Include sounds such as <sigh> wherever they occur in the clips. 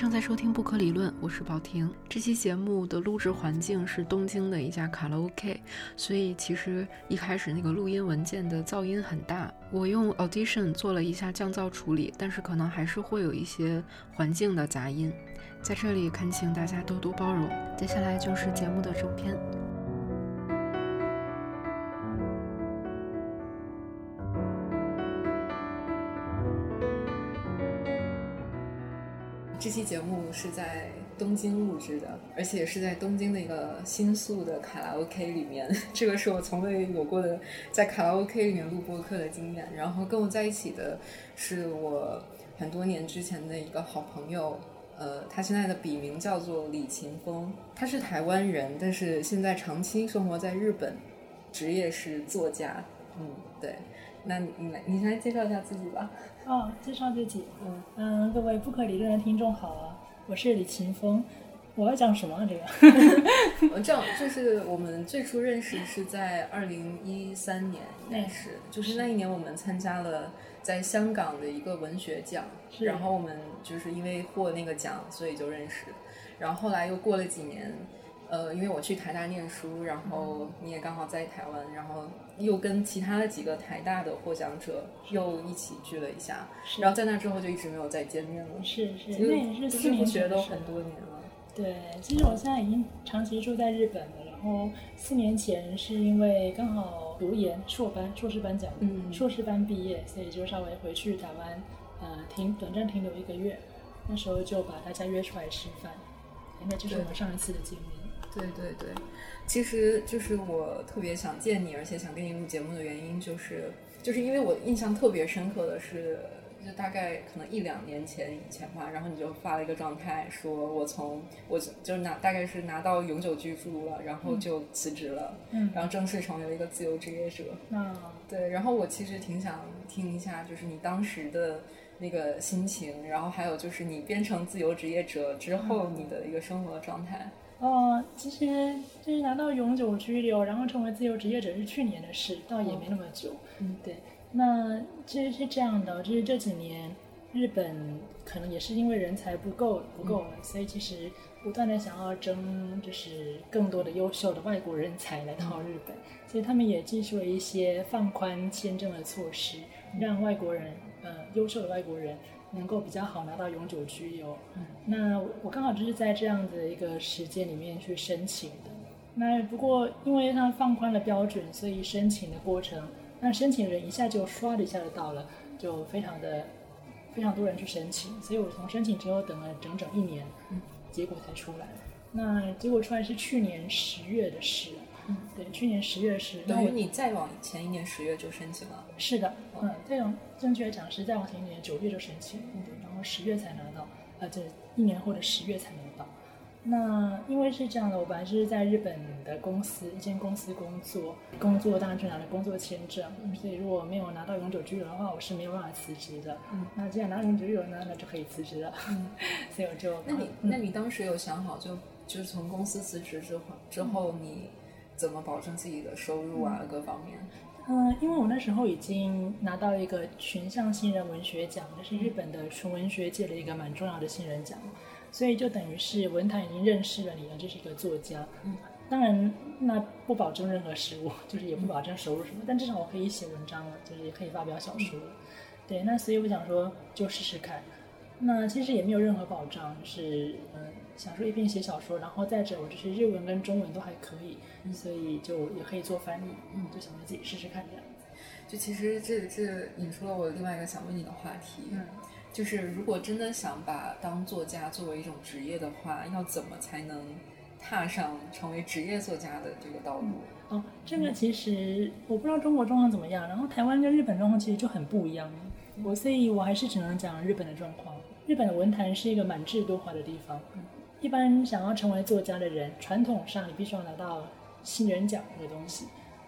正在收听《不可理论》，我是宝婷。这期节目的录制环境是东京的一家卡拉 OK，所以其实一开始那个录音文件的噪音很大。我用 Audition 做了一下降噪处理，但是可能还是会有一些环境的杂音，在这里恳请大家多多包容。接下来就是节目的正片。这期节目是在东京录制的，而且是在东京的一个新宿的卡拉 OK 里面。<laughs> 这个是我从未有过的在卡拉 OK 里面录播客的经验。然后跟我在一起的是我很多年之前的一个好朋友，呃，他现在的笔名叫做李秦风，他是台湾人，但是现在长期生活在日本，职业是作家。嗯，对。那你来，你来介绍一下自己吧。哦，介绍自己。嗯嗯，各位不可理论的听众好啊，我是李秦风。我要讲什么啊？这个？<laughs> 这样就是我们最初认识是在二零一三年，应该是，就是那一年我们参加了在香港的一个文学奖，然后我们就是因为获那个奖，所以就认识。然后后来又过了几年。呃，因为我去台大念书，然后你也刚好在台湾，然后又跟其他的几个台大的获奖者又一起聚了一下，然后在那之后就一直没有再见面了。是是，那也是四年学都很多年了。对，其实我现在已经长期住在日本了，然后四年前是因为刚好读研硕班、硕士班讲，嗯，硕士班毕业，所以就稍微回去台湾，呃，停短暂停留一个月，那时候就把大家约出来吃饭，那就是我们上一次的见面。对对对，其实就是我特别想见你，而且想跟你录节目的原因，就是就是因为我印象特别深刻的是，就大概可能一两年前以前吧，然后你就发了一个状态，说我从我就拿大概是拿到永久居住了，然后就辞职了，嗯，然后正式成为了一个自由职业者。嗯，对，然后我其实挺想听一下，就是你当时的那个心情，然后还有就是你变成自由职业者之后你的一个生活状态。哦，其实就是拿到永久居留，然后成为自由职业者是去年的事，倒也没那么久。嗯，对。那其实是这样的，就是这几年日本可能也是因为人才不够不够了，所以其实不断的想要争，就是更多的优秀的外国人才来到日本，所以他们也寄出了一些放宽签证的措施，让外国人，呃，优秀的外国人。能够比较好拿到永久居留，那我刚好就是在这样的一个时间里面去申请的。那不过因为它放宽了标准，所以申请的过程，那申请人一下就刷的一下就到了，就非常的非常多人去申请，所以我从申请之后等了整整一年，结果才出来。那结果出来是去年十月的事。对，去年十月是等于你再往前一年十月就申请了。是的，嗯，这种正确讲是再往前一年九月就申请，对，然后十月才拿到，呃，这一年后的十月才拿到。那因为是这样的，我本来是在日本的公司一间公司工作，工作当然就拿了工作签证，所以如果没有拿到永久居留的话，我是没有办法辞职的。嗯，那既然拿永久居留呢，那就可以辞职了。嗯，<laughs> 所以我就那你那你当时有想好就就是从公司辞职之后之后你。怎么保证自己的收入啊？各方面。嗯，因为我那时候已经拿到一个群像新人文学奖，这是日本的纯文学界的一个蛮重要的新人奖，所以就等于是文坛已经认识了你了，这是一个作家。嗯，当然那不保证任何食物，就是也不保证收入什么，但至少我可以写文章了，就是也可以发表小说。对，那所以我想说就试试看。那其实也没有任何保障，是嗯。想说一边写小说，然后再者我这些日文跟中文都还可以，所以就也可以做翻译，嗯，就想着自己试试看这样子。就其实这这引出了我另外一个想问你的话题，嗯，就是如果真的想把当作家作为一种职业的话，要怎么才能踏上成为职业作家的这个道路？哦，这个其实我不知道中国状况怎么样，然后台湾跟日本状况其实就很不一样，我所以我还是只能讲日本的状况。日本的文坛是一个蛮制度化的地方。一般想要成为作家的人，传统上你必须要拿到新人奖这个东西。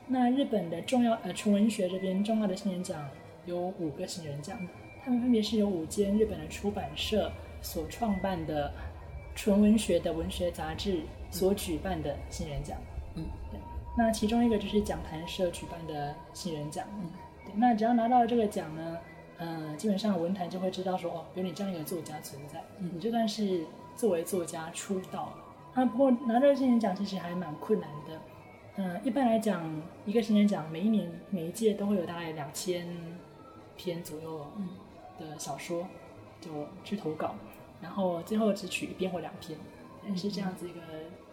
那日本的重要呃纯文学这边重要的新人奖有五个新人奖，他们分别是由五间日本的出版社所创办的纯文学的文学杂志所举办的新人奖。嗯，对。那其中一个就是讲坛社举办的新人奖。嗯，对。那只要拿到这个奖呢，嗯，基本上文坛就会知道说，哦，有你这样一个作家存在，你就算是作为作家出道。啊，不过拿到新人奖其实还蛮困难的。嗯，一般来讲，一个新人奖每一年每一届都会有大概两千篇左右的小说就去投稿，然后最后只取一篇或两篇，是这样子一个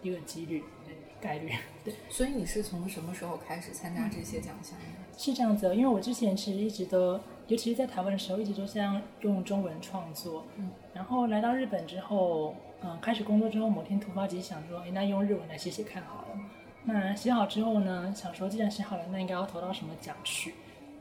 一个几率对概率。对，所以你是从什么时候开始参加这些奖项的？是这样子，因为我之前其实一直都，尤其是在台湾的时候，一直都像用中文创作。嗯，然后来到日本之后，嗯，开始工作之后，某天突发奇想说，哎，那用日文来写写看好了。那写好之后呢，想说既然写好了，那应该要投到什么奖去？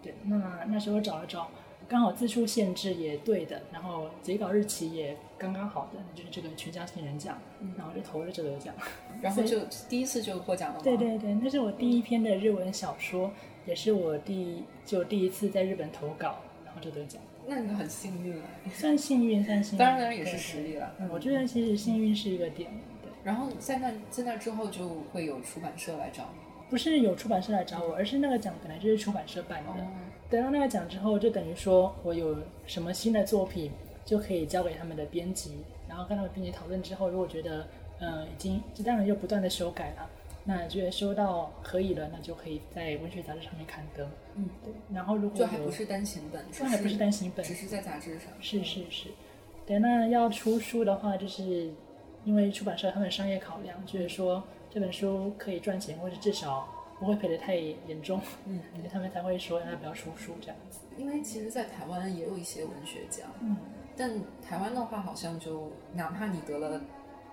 对，那那时候找了找，刚好字数限制也对的，然后截稿日期也刚刚好的，就是这个全家新人奖，然后就投了这个奖。然后就第一次就获奖了。对对对，那是我第一篇的日文小说。也是我第就第一次在日本投稿，然后就得奖。那你很幸运了，算幸运，算幸运。当然，也是实力了。嗯，我觉得其实幸运是一个点。对。然后在那在那之后就会有出版社来找你？不是有出版社来找我，而是那个奖本来就是出版社办的。得到那个奖之后，就等于说我有什么新的作品就可以交给他们的编辑，然后跟他们编辑讨论之后，如果觉得嗯已经，当然又不断的修改了。那觉得收到可以了，那就可以在文学杂志上面刊登。嗯，对。然后如果就还不是单行本，这还不是单行本，只是在杂志上。是是是。对，那要出书的话，就是因为出版社他们商业考量，就是说这本书可以赚钱，或者至少不会赔得太严重。嗯，所以他们才会说让他不要出书这样子。因为其实，在台湾也有一些文学奖，嗯，但台湾的话，好像就哪怕你得了。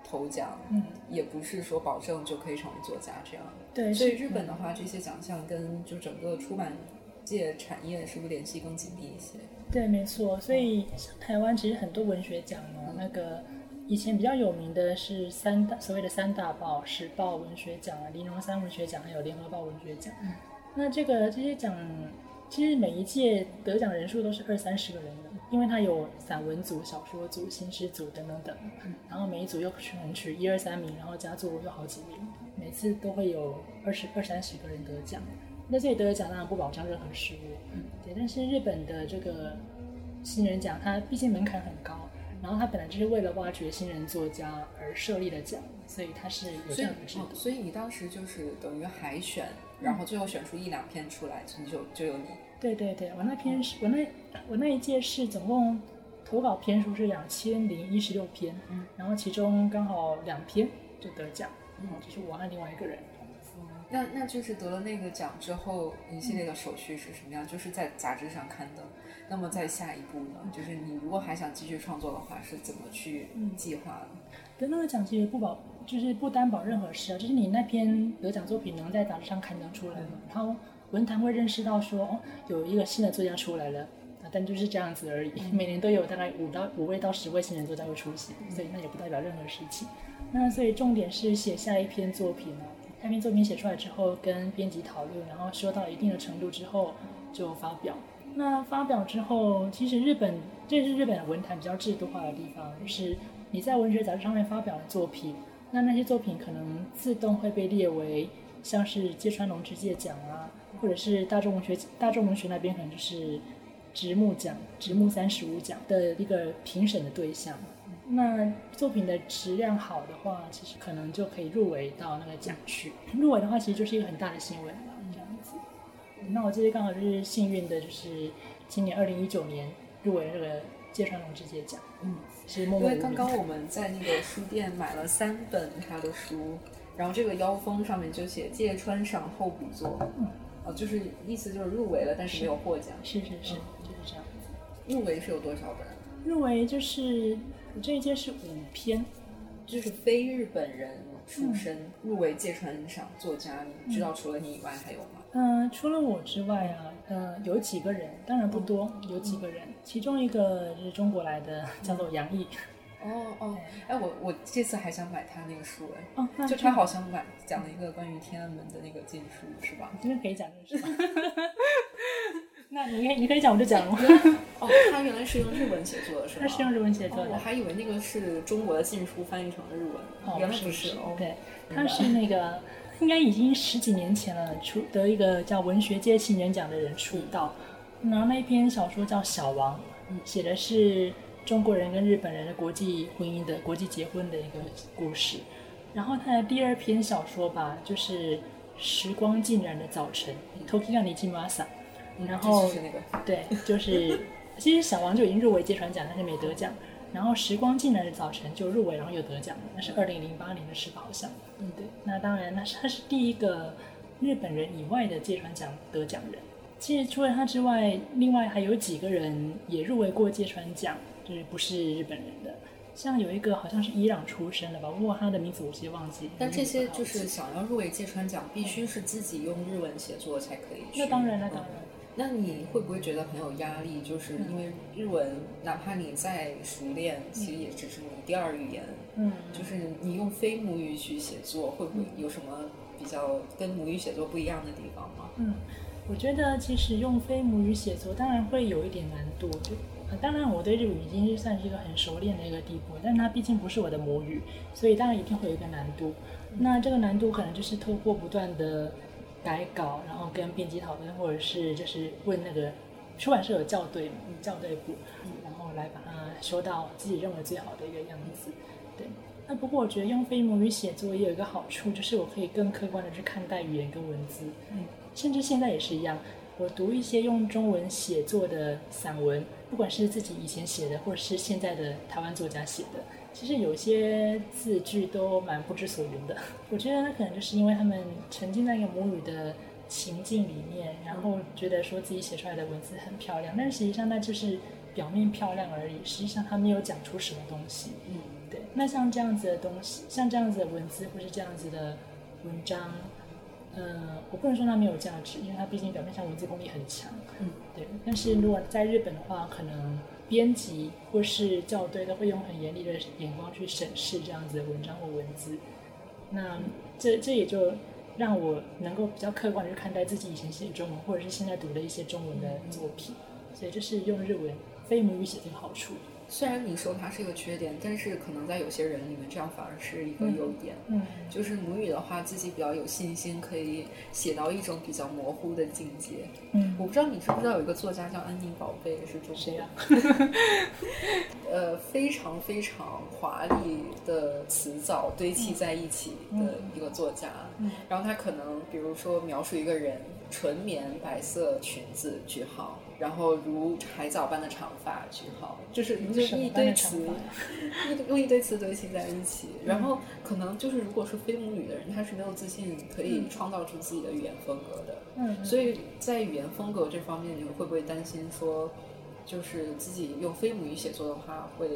头奖，嗯，也不是说保证就可以成为作家这样。对，所以日本的话，这些奖项跟就整个出版界产业是不是联系更紧密一些？对，没错。所以像台湾其实很多文学奖哦，那个以前比较有名的是三大所谓的三大报：时报文学奖啊、玲珑三文学奖，还有联合报文学奖。嗯那这个这些奖，其实每一届得奖人数都是二三十个人的。因为它有散文组、小说组、新诗组等等等，然后每一组又选取一二三名，然后加组又好几名，每次都会有二十二三十个人得奖。那这里得奖当然不保障任何失误，对。但是日本的这个新人奖，它毕竟门槛很高，然后它本来就是为了挖掘新人作家而设立的奖，所以它是有这样的制度。所以你当时就是等于海选，然后最后选出一两篇出来，就就有你。对对对，我那篇是我那我那一届是总共投稿篇数是两千零一十六篇，嗯，然后其中刚好两篇就得奖，嗯，就是我和另外一个人。那那就是得了那个奖之后，一系列的手续是什么样？就是在杂志上刊登。那么在下一步呢？就是你如果还想继续创作的话，是怎么去计划的？得那个奖其实不保，就是不担保任何事啊，就是你那篇得奖作品能在杂志上刊登出来吗？然后。文坛会认识到说，哦，有一个新的作家出来了，啊，但就是这样子而已。每年都有大概五到五位到十位新人作家会出席，所以那也不代表任何事情。那所以重点是写下一篇作品呢，下篇作品写出来之后，跟编辑讨论，然后说到一定的程度之后就发表。那发表之后，其实日本这是日本文坛比较制度化的地方，就是你在文学杂志上面发表的作品，那那些作品可能自动会被列为像是芥川龙之介奖啊。或者是大众文学，大众文学那边可能就是直木奖、直木三十五奖的一个评审的对象。那作品的质量好的话，其实可能就可以入围到那个奖去。入围的话，其实就是一个很大的新闻了，这样子。那我这边刚好就是幸运的，就是今年二零一九年入围这个芥川龙之介奖。嗯，是因为刚刚我们在那个书店买了三本他的书，然后这个腰封上面就写芥川赏候补作。嗯。哦，就是意思就是入围了，但是没有获奖。是是是，就是这样子。入围是有多少本？入围就是这一届是五篇，就是非日本人出身入围芥川赏作家，你知道除了你以外还有吗？嗯，除了我之外啊，呃，有几个人，当然不多，有几个人，其中一个就是中国来的，叫做杨毅。哦哦，哎，我我这次还想买他那个书哎，就他好像买讲了一个关于天安门的那个禁书，是吧？<laughs> 今天可以讲这个是 <laughs> 那你可以你可以讲，我就讲了。哦，他原来是用日文写作的，是吧？他是用日文写作的，我还以为那个是中国的禁书翻译成了日文，哦，原来不是。对，他是那个应该已经十几年前了出得一个叫文学界新人奖的人出道。然后那一篇小说叫《小王》，写的是中国人跟日本人的国际婚姻的国际结婚的一个故事。然后他的第二篇小说吧，就是《时光静然的早晨》，Tokiga Nijimasa。然后对，就是其实小王就已经入围芥川奖，但是没得奖。然后《时光浸染的早晨》就入围，然后又得奖了，那是二零零八年的事吧？好像。嗯，对。那当然，那是他是第一个日本人以外的芥川奖得奖人。其实除了他之外，另外还有几个人也入围过芥川奖，就是不是日本人的。像有一个好像是伊朗出生的吧，不过他的名字我先忘记。但这些就是想要入围芥川奖，必须是自己用日文写作才可以。那当然，了当然。那你会不会觉得很有压力？就是因为日文，哪怕你再熟练，其实也只是你第二语言。嗯。就是你用非母语去写作，会不会有什么比较跟母语写作不一样的地方吗？嗯。我觉得其实用非母语写作当然会有一点难度，就当然我对日语已经是算是一个很熟练的一个地步，但它毕竟不是我的母语，所以当然一定会有一个难度。那这个难度可能就是透过不断的改稿，然后跟编辑讨论，或者是就是问那个出版社有校对校对部，然后来把它修到自己认为最好的一个样子。对，那不过我觉得用非母语写作也有一个好处，就是我可以更客观的去看待语言跟文字。嗯。甚至现在也是一样，我读一些用中文写作的散文，不管是自己以前写的，或者是现在的台湾作家写的，其实有些字句都蛮不知所云的。<laughs> 我觉得那可能就是因为他们沉浸在一个母语的情境里面，然后觉得说自己写出来的文字很漂亮，但实际上那就是表面漂亮而已，实际上他没有讲出什么东西。嗯，对。那像这样子的东西，像这样子的文字，或是这样子的文章。嗯，我不能说它没有价值，因为它毕竟表面上文字功力很强。嗯，对。但是如果在日本的话，可能编辑或是校对都会用很严厉的眼光去审视这样子的文章或文字。那这这也就让我能够比较客观的去看待自己以前写中文，或者是现在读的一些中文的作品。所以这是用日文非母语写的好处。虽然你说它是一个缺点，但是可能在有些人里面，这样反而是一个优点。嗯，就是母语的话，自己比较有信心，可以写到一种比较模糊的境界。嗯，我不知道你知不知道有一个作家叫安妮宝贝，是中谁啊？呃，非常非常华丽的词藻堆砌在一起的一个作家。嗯，然后他可能比如说描述一个人纯棉白色裙子句号。然后如海藻般的长发句号，就是就 <laughs> 一堆词，一用一堆词堆砌在一起。然后可能就是如果是非母语的人，他是没有自信可以创造出自己的语言风格的。嗯，所以在语言风格这方面，你们会不会担心说，就是自己用非母语写作的话，会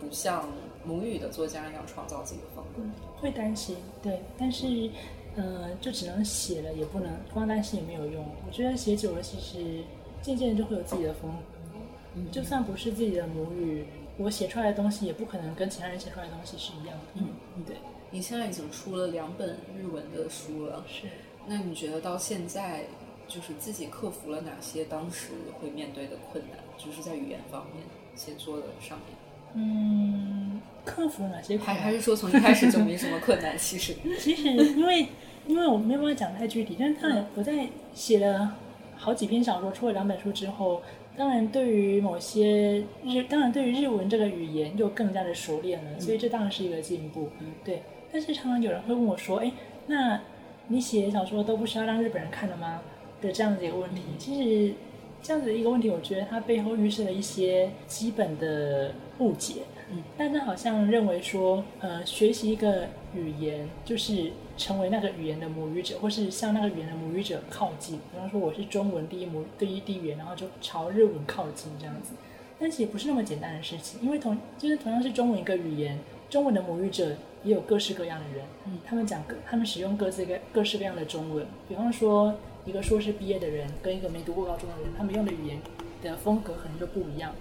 不像母语的作家一样创造自己的风格？会担心，对。但是，呃，就只能写了，也不能光担心也没有用。我觉得写久了，其实。渐渐的就会有自己的风格，就算不是自己的母语，我写出来的东西也不可能跟其他人写出来的东西是一样的。嗯，对。你现在已经出了两本日文的书了，是。那你觉得到现在，就是自己克服了哪些当时会面对的困难？就是在语言方面、写作的上面。嗯，克服了哪些？还还是说从一开始就没什么困难？其实，<laughs> 其实因为因为我没办法讲太具体，但是他我在写了。好几篇小说出了两本书之后，当然对于某些日，当然对于日文这个语言又更加的熟练了，所以这当然是一个进步。对，但是常常有人会问我说：“哎，那你写小说都不需要让日本人看的吗？”的这样子一个问题。其实这样子的一个问题，我觉得它背后预示了一些基本的误解。嗯，大家好像认为说，呃，学习一个语言就是成为那个语言的母语者，或是向那个语言的母语者靠近。比方说，我是中文第一母第一第一语言，然后就朝日文靠近这样子。但是也不是那么简单的事情，因为同就是同样是中文一个语言，中文的母语者也有各式各样的人。嗯，他们讲各，他们使用各自各各式各样的中文。比方说，一个硕士毕业的人跟一个没读过高中的人，他们用的语言的风格可能就不一样。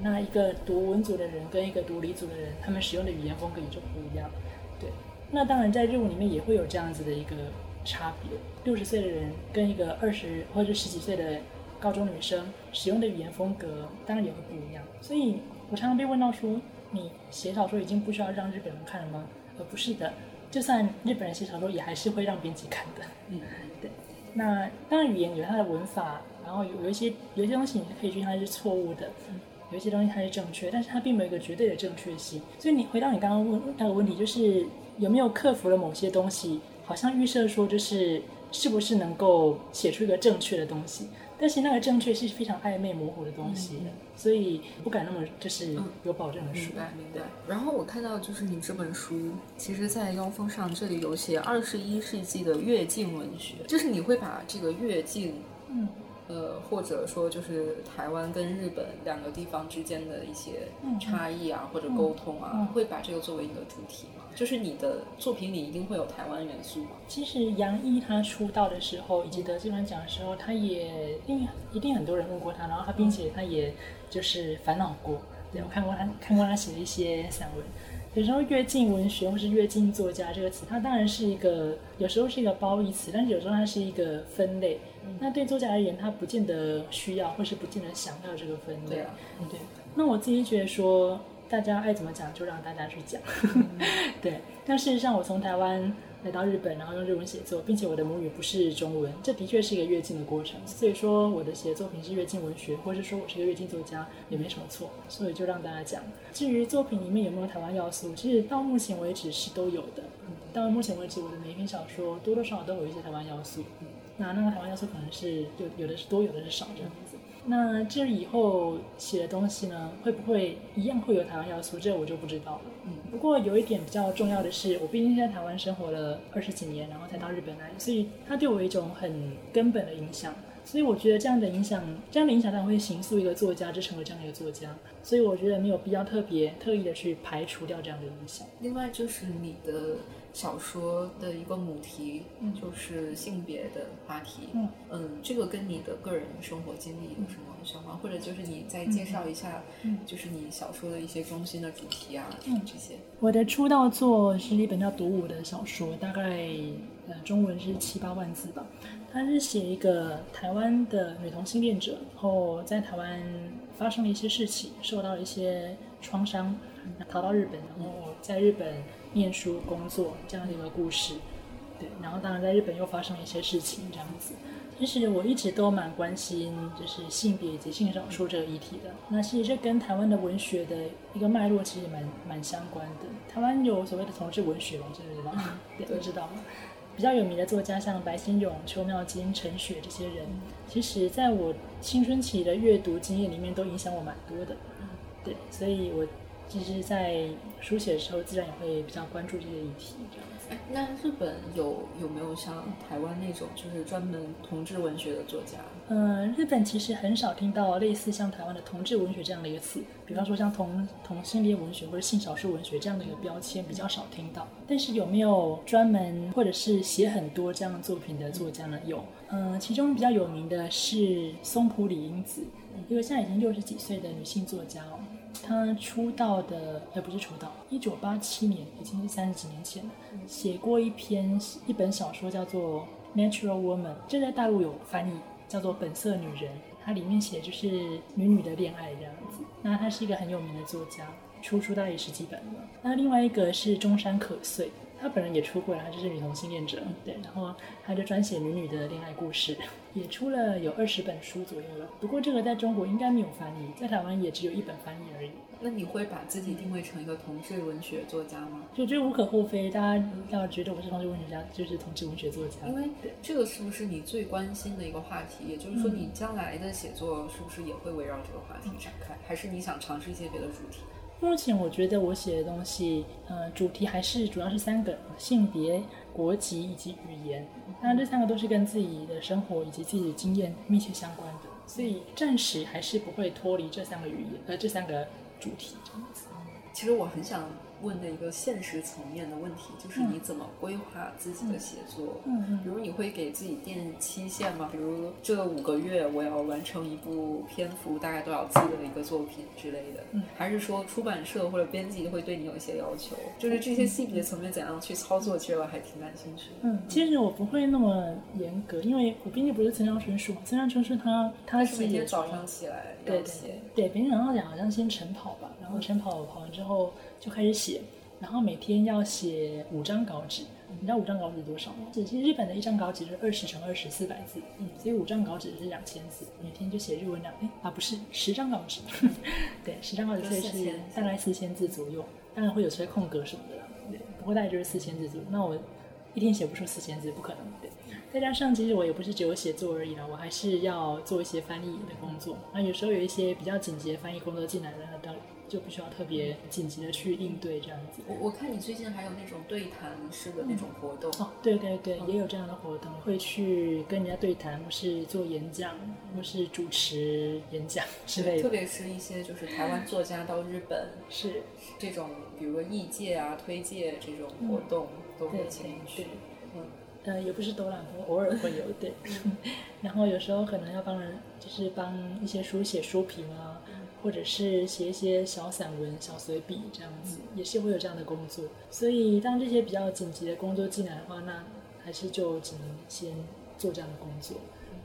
那一个读文组的人跟一个读理组的人，他们使用的语言风格也就不一样。对，那当然在日文里面也会有这样子的一个差别。六十岁的人跟一个二十或者十几岁的高中女生使用的语言风格，当然也会不一样。所以我常常被问到说，你写小说已经不需要让日本人看了吗？而不是的，就算日本人写小说，也还是会让编辑看的。嗯，<laughs> 对。那当然语言有它的文法，然后有有一些有一些东西你可以去它是错误的，有一些东西它是正确，但是它并没有一个绝对的正确性。所以你回到你刚刚问那个问题，就是有没有克服了某些东西，好像预设说就是是不是能够写出一个正确的东西。但是那个正确是非常暧昧模糊的东西，所以不敢那么就是有保证的说。明白，明白。然后我看到就是你这本书，其实，在腰封上这里有写二十一世纪的跃进文学，就是你会把这个跃进，嗯。呃，或者说就是台湾跟日本两个地方之间的一些差异啊，或者沟通啊，会把这个作为你的主题吗？就是你的作品里一定会有台湾元素吗？其实杨一他出道的时候，以及得金马奖的时候，他也一定一定很多人问过他，然后他并且他也就是烦恼过。对我看过他看过他写的一些散文。有时候越境文学或是越境作家这个词，它当然是一个有时候是一个褒义词，但是有时候它是一个分类。那对作家而言，他不见得需要，或是不见得想要这个分类。对啊，对。那我自己觉得说，大家爱怎么讲就让大家去讲。<laughs> 对。但事实上，我从台湾来到日本，然后用日文写作，并且我的母语不是中文，这的确是一个跃进的过程。所以说，我的写作品是跃进文学，或者说我是一个跃进作家，也没什么错。所以就让大家讲。至于作品里面有没有台湾要素，其实到目前为止是都有的。到目前为止，我的每一篇小说多多少少都有一些台湾要素。那那个台湾要素可能是有有的是多，有的是少这样子。那这以后写的东西呢，会不会一样会有台湾要素？这我就不知道了。嗯，不过有一点比较重要的是，我毕竟在台湾生活了二十几年，然后才到日本来，所以它对我一种很根本的影响。所以我觉得这样的影响，这样的影响当然会形塑一个作家，就成为这样的一个作家。所以我觉得没有必要特别特意的去排除掉这样的影响。另外就是你的。小说的一个母题就是性别的话题，嗯，这个跟你的个人生活经历有什么相关？或者就是你再介绍一下，就是你小说的一些中心的主题啊，这些。我的出道作是一本叫《独舞》的小说，大概呃中文是七八万字吧。它是写一个台湾的女同性恋者，然后在台湾发生了一些事情，受到了一些创伤，逃到日本，然后在日本。念书、工作这样的一个故事，对，然后当然在日本又发生了一些事情，这样子。其实我一直都蛮关心，就是性别以及性少数这个议题的。那其实这跟台湾的文学的一个脉络其实蛮蛮相关的。台湾有所谓的同志文学嘛，知不知道？对，都知道吗？比较有名的作家像白先勇、邱妙金、陈雪这些人，其实在我青春期的阅读经验里面都影响我蛮多的。对，所以我。其实，在书写的时候，自然也会比较关注这些议题，这样子。那日本有有没有像台湾那种，就是专门同志文学的作家？嗯，日本其实很少听到类似像台湾的同志文学这样的一个词，比方说像同同性恋文学或者性少数文学这样的一个标签比较少听到。但是有没有专门或者是写很多这样作品的作家呢？有，嗯，其中比较有名的是松浦里英子，一个现在已经六十几岁的女性作家哦。她出道的，也不是出道，一九八七年，已经是三十几年前了。写过一篇一本小说，叫做《Natural Woman》，这在大陆有翻译，叫做《本色女人》。它里面写就是女女的恋爱这样子。那她是一个很有名的作家，出书大概十几本了。那另外一个是中山可穗。她本人也出过了，她就是女同性恋者，对，然后她就专写女女的恋爱故事，也出了有二十本书左右了。不过这个在中国应该没有翻译，在台湾也只有一本翻译而已。那你会把自己定位成一个同志文学作家吗？就觉得无可厚非，大家要觉得我是同志文学家，就是同志文学作家。因为这个是不是你最关心的一个话题？也就是说，你将来的写作是不是也会围绕这个话题展开？还是你想尝试一些别的主题？目前我觉得我写的东西，呃，主题还是主要是三个：性别、国籍以及语言。当然这三个都是跟自己的生活以及自己的经验密切相关的，所以暂时还是不会脱离这三个语言，呃，这三个主题这样子。其实我很想。问的一个现实层面的问题，就是你怎么规划自己的写作？嗯嗯，比如你会给自己定期限吗？比如这五个月我要完成一部篇幅大概多少字的一个作品之类的？嗯，还是说出版社或者编辑会对你有一些要求？就是这些细节层面怎样去操作？其实我还挺感兴趣。嗯，其实我不会那么严格，因为我毕竟不是村上春树，村上春树他他是每天早上起来要写，对，平常讲好像先晨跑吧，然后晨跑跑完之后。就开始写，然后每天要写五张稿纸，你知道五张稿纸多少吗？其实日本的一张稿纸是二十乘二十四百字，嗯，所以五张稿纸是两千字，每天就写日文两，哎啊不是十张稿纸，<laughs> 对，十张稿纸所以是大概四千字左右，当然会有些空格什么的啦，对，不过大概就是四千字左右。那我一天写不出四千字，不可能，对。再加上其实我也不是只有写作而已啦，我还是要做一些翻译的工作。那有时候有一些比较紧急的翻译工作进来了，那当就不需要特别紧急的去应对这样子。我我看你最近还有那种对谈式的那种活动哦，对对对，也有这样的活动，会去跟人家对谈，或是做演讲，或是主持演讲之类的。特别是一些就是台湾作家到日本 <laughs> 是这种，比如说译介啊、推介这种活动都会请你去。呃，也不是多啦，偶尔会有对。<laughs> 然后有时候可能要帮人，就是帮一些书写书评啊，或者是写一些小散文、小随笔这样子，也是会有这样的工作。所以当这些比较紧急的工作进来的话，那还是就只能先做这样的工作。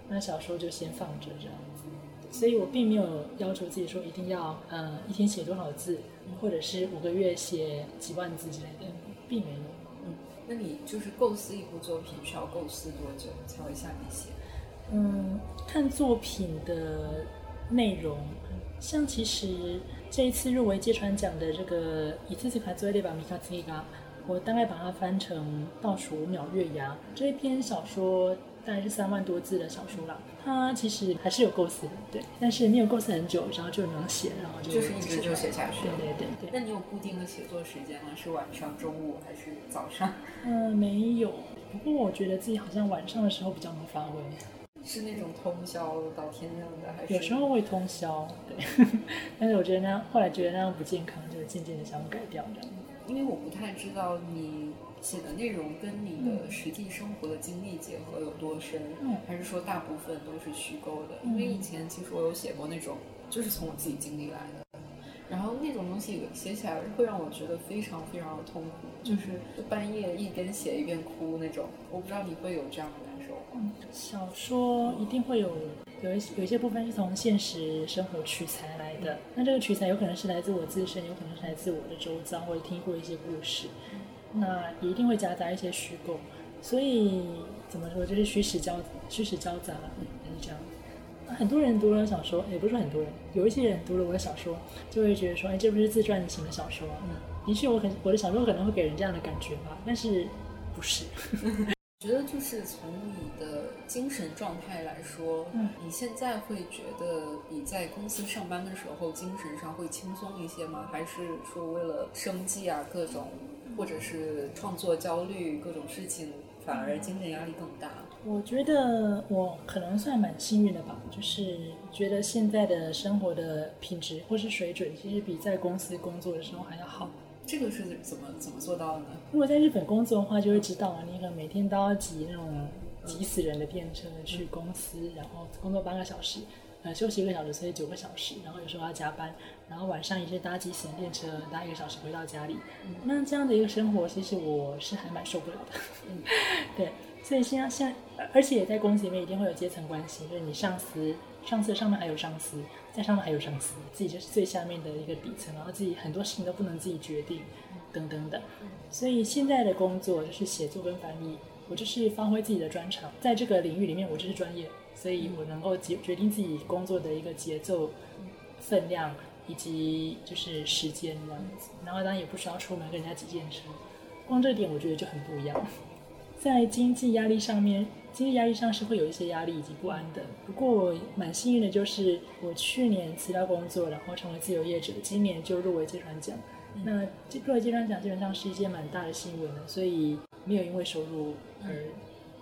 那小说就先放着这样子。所以我并没有要求自己说一定要呃一天写多少字，或者是五个月写几万字之类的，并没有。嗯那你就是构思一部作品需要构思多久才会下笔写？嗯，看作品的内容，像其实这一次入围芥川奖的这个《一次次卡作列巴米卡茨嘎》，我大概把它翻成倒数五秒月牙这一篇小说。大概是三万多字的小说啦，它其实还是有构思的，对，但是没有构思很久，然后就能写，然后就就是一直就写下去。对对对对。那你有固定的写作时间吗？是晚上、中午还是早上？嗯，没有。不过我觉得自己好像晚上的时候比较能发挥。是那种通宵到天亮的，还是？有时候会通宵，对。<laughs> 但是我觉得那样，后来觉得那样不健康，就渐渐的想改掉这样。因为我不太知道你。写的内容跟你的实际生活的经历结合有多深，嗯还是说大部分都是虚构的？因为以前其实我有写过那种，就是从我自己经历来的，然后那种东西写起来会让我觉得非常非常的痛苦，就是半夜一边写一边哭那种。我不知道你会有这样的小说一定会有有一有一些部分是从现实生活取材来的，那这个取材有可能是来自我自身，有可能是来自我的周遭，或者听过一些故事。那一定会夹杂一些虚构，所以怎么说就是虚实交虚实交杂，嗯是这样。很多人读了小说，也不是很多人，有一些人读了我的小说，就会觉得说，哎，这不是自传型的小说。嗯，的确，我可我的小说可能会给人这样的感觉吧，但是不是。<laughs> 觉得就是从你的精神状态来说，嗯，你现在会觉得比在公司上班的时候精神上会轻松一些吗？还是说为了生计啊各种？或者是创作焦虑，各种事情反而精神压力更大。我觉得我可能算蛮幸运的吧，就是觉得现在的生活的品质或是水准，其实比在公司工作的时候还要好。这个是怎么怎么做到的呢？如果在日本工作的话，就会知道啊，你可能每天都要挤那种挤死人的电车去公司，然后工作八个小时。呃，休息一个小时，所以九个小时，然后有时候要加班，然后晚上也是搭几次电车，搭一个小时回到家里。那这样的一个生活，其实我是还蛮受不了的。<laughs> 对，所以现在现在，而且在公司里面一定会有阶层关系，就是你上司，上司上面还有上司，在上面还有上司，自己就是最下面的一个底层，然后自己很多事情都不能自己决定，等等的。所以现在的工作就是写作跟翻译，我就是发挥自己的专长，在这个领域里面，我就是专业。所以我能够决决定自己工作的一个节奏、分量以及就是时间这样子，然后当然也不需要出门跟人家挤电车，光这点我觉得就很不一样。<laughs> 在经济压力上面，经济压力上是会有一些压力以及不安的。不过我蛮幸运的，就是我去年辞掉工作，然后成为自由业者，今年就入围芥川奖。那入围芥川奖基本上是一件蛮大的新闻所以没有因为收入而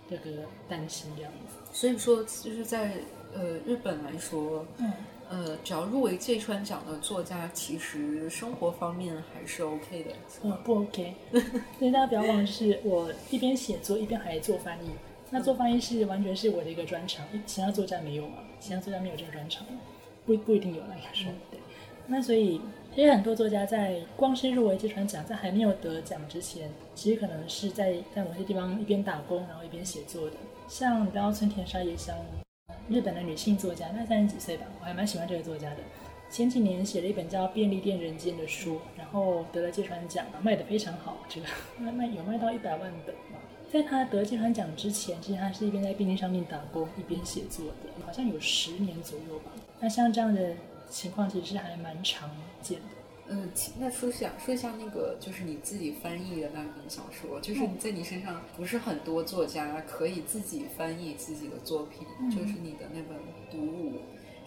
这个担心这样子。所以说，就是在呃日本来说，嗯，呃，只要入围芥川奖的作家，其实生活方面还是 OK 的。嗯，不 OK。<laughs> 所以大家不要忘了，是我一边写作一边还做翻译。那做翻译是完全是我的一个专长，其他作家没有嘛？其他作家没有这个专长，不不一定有了，应该说对。那所以，其实很多作家在光是入围芥川奖，在还没有得奖之前，其实可能是在在某些地方一边打工，然后一边写作的。像你知道村田沙耶香，日本的女性作家，那三十几岁吧，我还蛮喜欢这个作家的。前几年写了一本叫《便利店人间》的书，然后得了芥川奖，卖的非常好，这个卖卖有卖到一百万本嘛。在他得芥川奖之前，其实他是一边在便利商店打工，一边写作的，好像有十年左右吧。那像这样的情况，其实是还蛮常见的。嗯，那说下说一下那个，就是你自己翻译的那本小说，就是在你身上不是很多作家可以自己翻译自己的作品，就是你的那本《独舞》。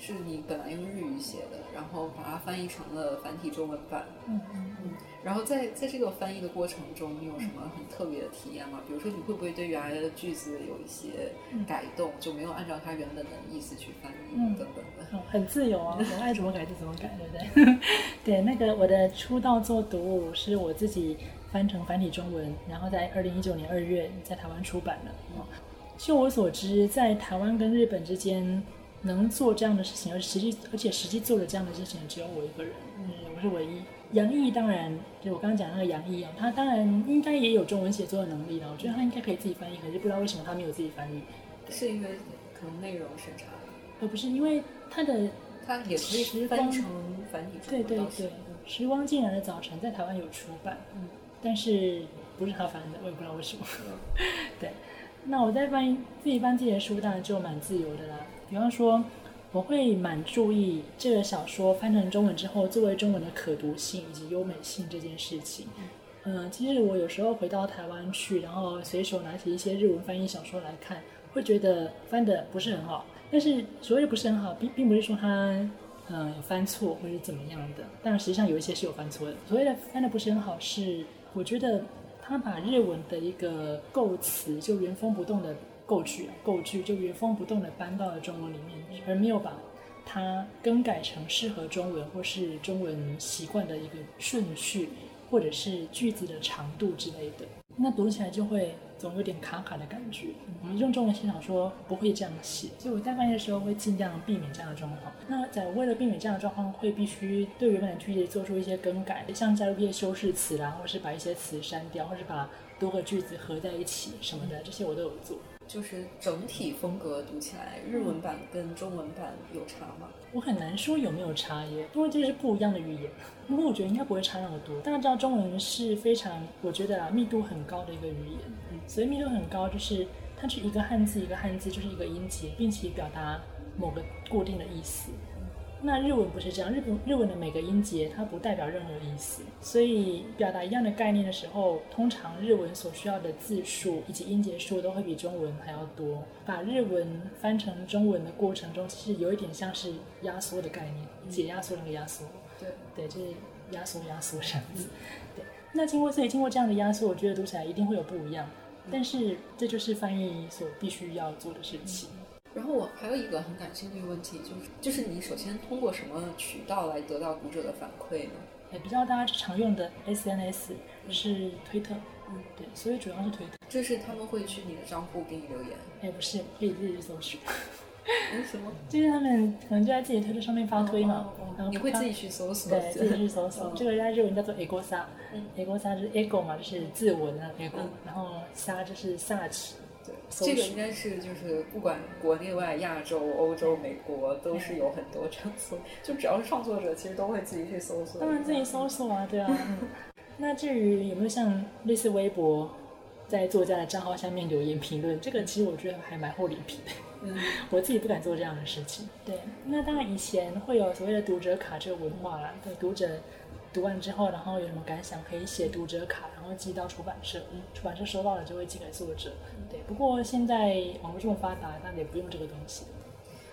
是你本来用日语写的，然后把它翻译成了繁体中文版。嗯嗯嗯。然后在在这个翻译的过程中，你有什么很特别的体验吗？比如说，你会不会对原来的句子有一些改动，就没有按照它原本的意思去翻译等等的？很自由啊，<laughs> 我爱怎么改就怎么改，对不对？<laughs> 对，那个我的出道作读物是我自己翻成繁体中文，然后在二零一九年二月在台湾出版了。就我所知，在台湾跟日本之间。能做这样的事情，而实际而且实际做了这样的事情，只有我一个人，嗯，我是唯一。杨毅当然，就我刚刚讲那个杨毅啊，他当然应该也有中文写作的能力了。我觉得他应该可以自己翻译，可是不知道为什么他没有自己翻译。是因为可能内容审查？呃，不是，因为他的他也可以翻成繁体对对对，时光静然的早晨在台湾有出版，嗯，但是不是他翻的，我也不知道为什么。<laughs> 对，那我在翻译自己翻自己的书，当然就蛮自由的啦。比方说，我会蛮注意这个小说翻成中文之后，作为中文的可读性以及优美性这件事情。嗯，其实我有时候回到台湾去，然后随手拿起一些日文翻译小说来看，会觉得翻的不是很好。但是所谓的不是很好，并并不是说它嗯有翻错或者怎么样的。但实际上有一些是有翻错的。所谓的翻的不是很好，是我觉得他把日文的一个构词就原封不动的。构句，构句就原封不动的搬到了中文里面，而没有把它更改成适合中文或是中文习惯的一个顺序，或者是句子的长度之类的。那读起来就会总有点卡卡的感觉。我们用中文写小说不会这样写，所以我在翻译的时候会尽量避免这样的状况。那在为了避免这样的状况，会必须对原本的句子做出一些更改，像加入一些修饰词啦，或是把一些词删掉，或是把多个句子合在一起什么的，这些我都有做。就是整体风格读起来，日文版跟中文版有差吗？我很难说有没有差耶，因为这是不一样的语言。不过我觉得应该不会差那么多。大家知道中文是非常，我觉得啊，密度很高的一个语言。嗯，所以密度很高，就是它是一个汉字一个汉字，就是一个音节，并且表达某个固定的意思。那日文不是这样，日本日文的每个音节它不代表任何意思，所以表达一样的概念的时候，通常日文所需要的字数以及音节数都会比中文还要多。把日文翻成中文的过程中，其实有一点像是压缩的概念，解压缩那个压缩。对对，就是压缩压缩这样子。对，那经过所以经过这样的压缩，我觉得读起来一定会有不一样。但是这就是翻译所必须要做的事情。然后我还有一个很感兴趣的问题，就是就是你首先通过什么渠道来得到读者的反馈呢？也比较大家常用的 SNS 是推特，嗯，对，所以主要是推特。就是他们会去你的账户给你留言？哎，不是，可以自己去搜寻。什么？就是他们可能就在自己推特上面发推嘛，然后你会自己去搜索？对，自己去搜索。<laughs> 这个在日文叫做 ego 沙，ego 沙就是 ego 嘛，就是自我的那个 ego，然后沙就是萨奇。这个应该是就是不管国内外、亚洲、欧洲、美国都是有很多这样子，就只要是创作者，其实都会自己去搜索。当然自己搜索啊，对啊。<laughs> 那至于有没有像类似微博，在作家的账号下面留言评论，这个其实我觉得还蛮厚脸皮的。嗯，<laughs> 我自己不敢做这样的事情。对，那当然以前会有所谓的读者卡这个文化啦，对读者。读完之后，然后有什么感想，可以写读者卡，然后寄到出版社。嗯出版社收到了就会寄给作者。对，不过现在网络这么发达，那也不用这个东西。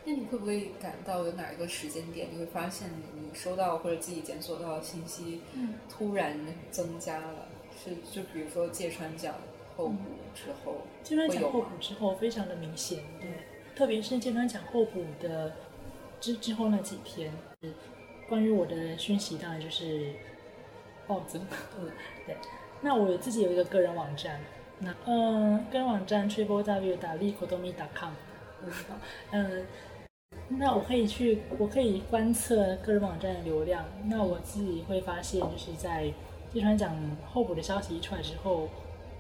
那你会不会感到有哪一个时间点，你会发现你收到或者自己检索到的信息突然增加了？是就比如说芥川奖候补之后，芥川奖候补之后非常的明显。对，特别是芥川奖候补的之之后那几天。关于我的讯息，当然就是暴增。嗯，<laughs> 对。那我自己有一个个人网站，那嗯，个人网站 triplew 打 likodomi.com。嗯，嗯，那我可以去，我可以观测个人网站的流量。那我自己会发现，就是在芥川奖候补的消息一出来之后，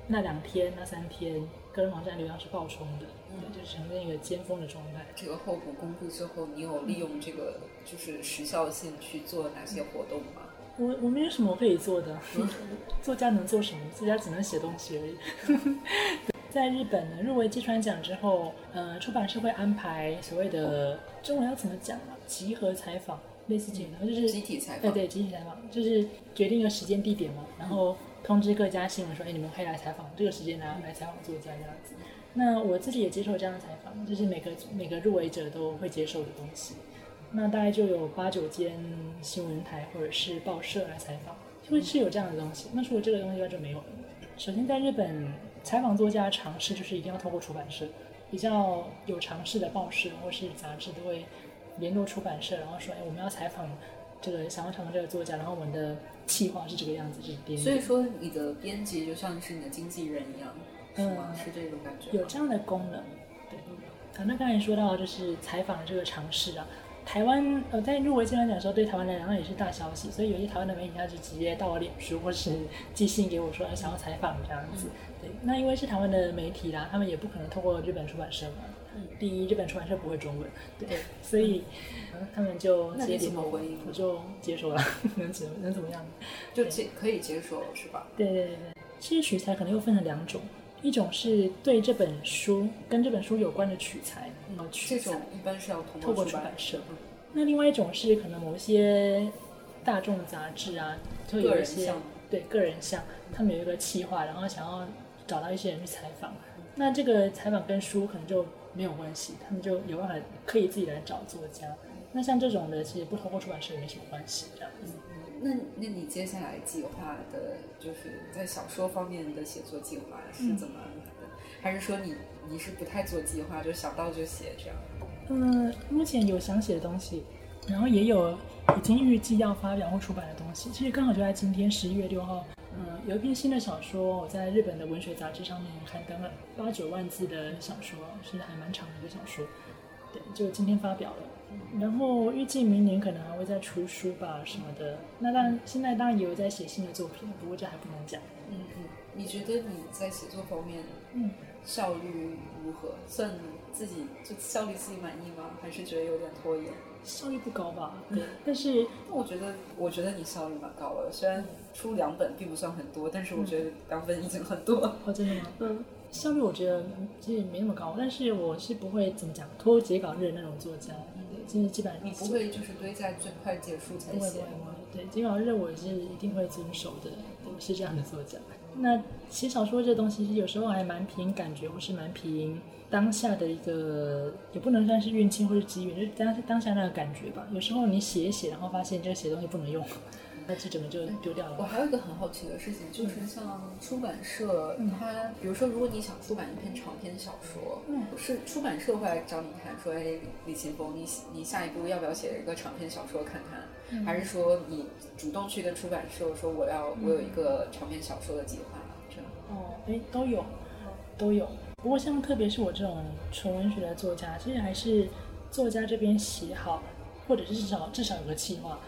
那两天、那三天，个人网站流量是爆冲的，对，就呈现一个尖峰的状态。这个候补公布之后，你有利用这个就是时效性去做哪些活动吗？我我没有什么可以做的，<laughs> 作家能做什么？作家只能写东西而已。<laughs> 在日本呢，入围芥川奖之后，呃，出版社会安排所谓的中文要怎么讲啊？集合采访，类似这样的，就是集体采访。对对，集体采访，就是决定一个时间地点嘛，然后通知各家新闻说，哎，你们可以来采访，这个时间呢来采访作家这样子。那我自己也接受这样的采访，就是每个每个入围者都会接受的东西。那大概就有八九间新闻台或者是报社来采访，就会是有这样的东西。那除了这个东西外就没有了。首先，在日本采访作家的尝试就是一定要透过出版社，比较有尝试的报社或是杂志都会联络出版社，然后说，哎，我们要采访这个想要采访这个作家，然后我们的企划是这个样子，是编。所以说，你的编辑就像是你的经纪人一样，是吗？是这种感觉。有这样的功能，对。啊，那刚才说到就是采访这个尝试啊。台湾呃，在入围金马奖的时候，对台湾来讲也是大消息，所以有些台湾的媒体他就直接到我脸书或是寄信给我说想要采访这样子。对，那因为是台湾的媒体啦，他们也不可能透过日本出版社嘛。嗯。第一，日本出版社不会中文，对，所以他们就接怎么回应？我就接受了，<laughs> 能怎能怎么样？就接可以接受是吧？对对对对。其实取材可能又分成两种，一种是对这本书跟这本书有关的取材。这种一般是要通过出版社。那另外一种是可能某些大众杂志啊，就有一些对个人像，他们有一个企划，然后想要找到一些人去采访。那这个采访跟书可能就没有关系，他们就有办法可以自己来找作家。那像这种的，其实不通过出版社也没什么关系，这样。那那你接下来计划的，就是在小说方面的写作计划是怎么安排的？还是说你？你是不太做计划，就想到就写这样。嗯，目前有想写的东西，然后也有已经预计要发表或出版的东西。其实刚好就在今天十一月六号，嗯，有一篇新的小说，我在日本的文学杂志上面刊登了八九万字的小说，是还蛮长的一个小说。对，就今天发表了。然后预计明年可能还会再出书吧什么的。那当然，现在当然也有在写新的作品，不过这还不能讲。嗯嗯，你觉得你在写作方面，嗯？效率如何？算自己就效率自己满意吗？还是觉得有点拖延？效率不高吧。对，但是那我觉得，我觉得你效率蛮高的。虽然出两本并不算很多，但是我觉得两本已经很多。哦，真的吗？嗯，效率我觉得其实没那么高，但是我是不会怎么讲拖截稿日那种作家。对，就是基本上你不会就是堆在最快结束才写。对，截稿日我是一定会遵守的。我是这样的作家。那写小说这东西，有时候还蛮凭感觉，或是蛮凭当下的一个，也不能算是运气或是机遇，就是当当下那个感觉吧。有时候你写一写，然后发现这个写东西不能用，那这整个就丢掉了。我还有一个很好奇的事情，就是像出版社，它比如说，如果你想出版一篇长篇小说，是出版社会来找你谈，说，哎，李秦峰，你你下一步要不要写一个长篇小说看看？还是说你主动去跟出版社说我要我有一个长篇小说的计划这样？哦，哎，都有，都有。不过像特别是我这种纯文学的作家，其实还是作家这边写好，或者是至少至少有个计划。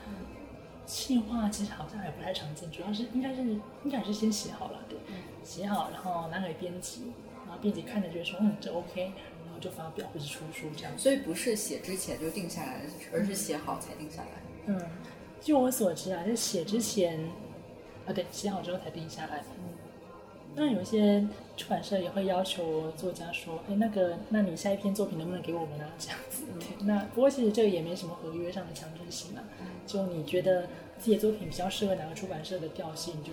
计划其实好像还不太常见，主要是应该是应该是先写好了，对，写好然后拿给编辑，然后编辑看着就说嗯这 OK，然后就发表或者出书这样。所以不是写之前就定下来，而是写好才定下来。嗯，据我所知啊，在写之前，啊对，写好之后才定下来。嗯，那有一些出版社也会要求作家说，哎，那个，那你下一篇作品能不能给我们啊？这样子。对，那不过其实这个也没什么合约上的强制性啊。就你觉得自己的作品比较适合哪个出版社的调性，就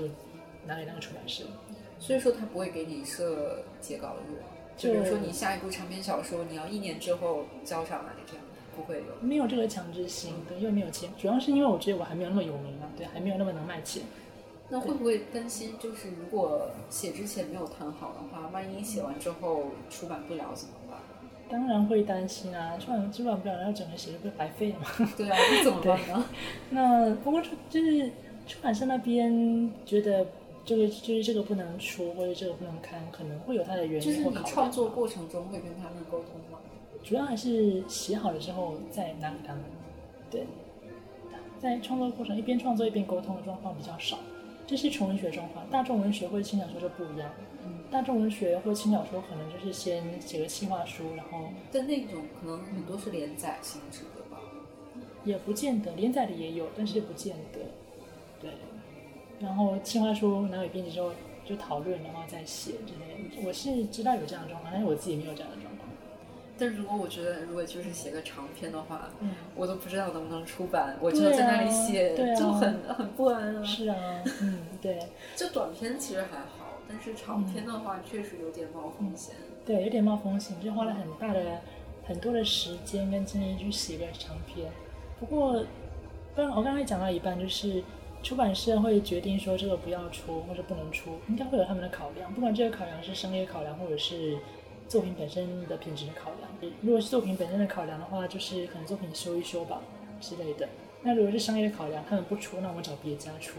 拿给那个出版社。所以说他不会给你设截稿日，就比如说你下一部长篇小说，你要一年之后交上来这样。不会有，没有这个强制性，对，因为没有钱，主要是因为我觉得我还没有那么有名嘛，对，还没有那么能卖钱。那会不会担心，就是如果写之前没有谈好的话，万一写完之后出版不了怎么办？当然会担心啊，出版出版不了，然后整个写不是白费了吗？<laughs> 对啊，那怎么办呢？那不过就是出版社那边觉得这个就是这个不能出，或者这个不能看，可能会有他的原因。就是你创作过程中会跟他们沟通吗？主要还是写好了之后再拿给他们，对，在创作过程一边创作一边沟通的状况比较少，这是纯文学状况，大众文学或者轻小说就不一样。大众文学或者轻小说可能就是先写个企划书，然后但那种可能很多是连载性质的吧，也不见得连载的也有，但是不见得。对，然后计划书拿给编辑之后就讨论，然后再写之类。我是知道有这样的状况，但是我自己没有这样的状况。但如果我觉得，如果就是写个长篇的话，嗯，我都不知道能不能出版，我就在那里写，对啊就很很不安啊。是啊，嗯，对 <laughs> 就短篇其实还好，但是长篇的话确实有点冒风险。对，有点冒风险，就花了很大的很多的时间跟精力去写个长篇。不过，刚我刚才讲到一半，就是出版社会决定说这个不要出或者不能出，应该会有他们的考量，不管这个考量是商业考量或者是作品本身的品质的考量。如果是作品本身的考量的话，就是可能作品修一修吧之类的。那如果是商业考量，他们不出，那我们找别家出，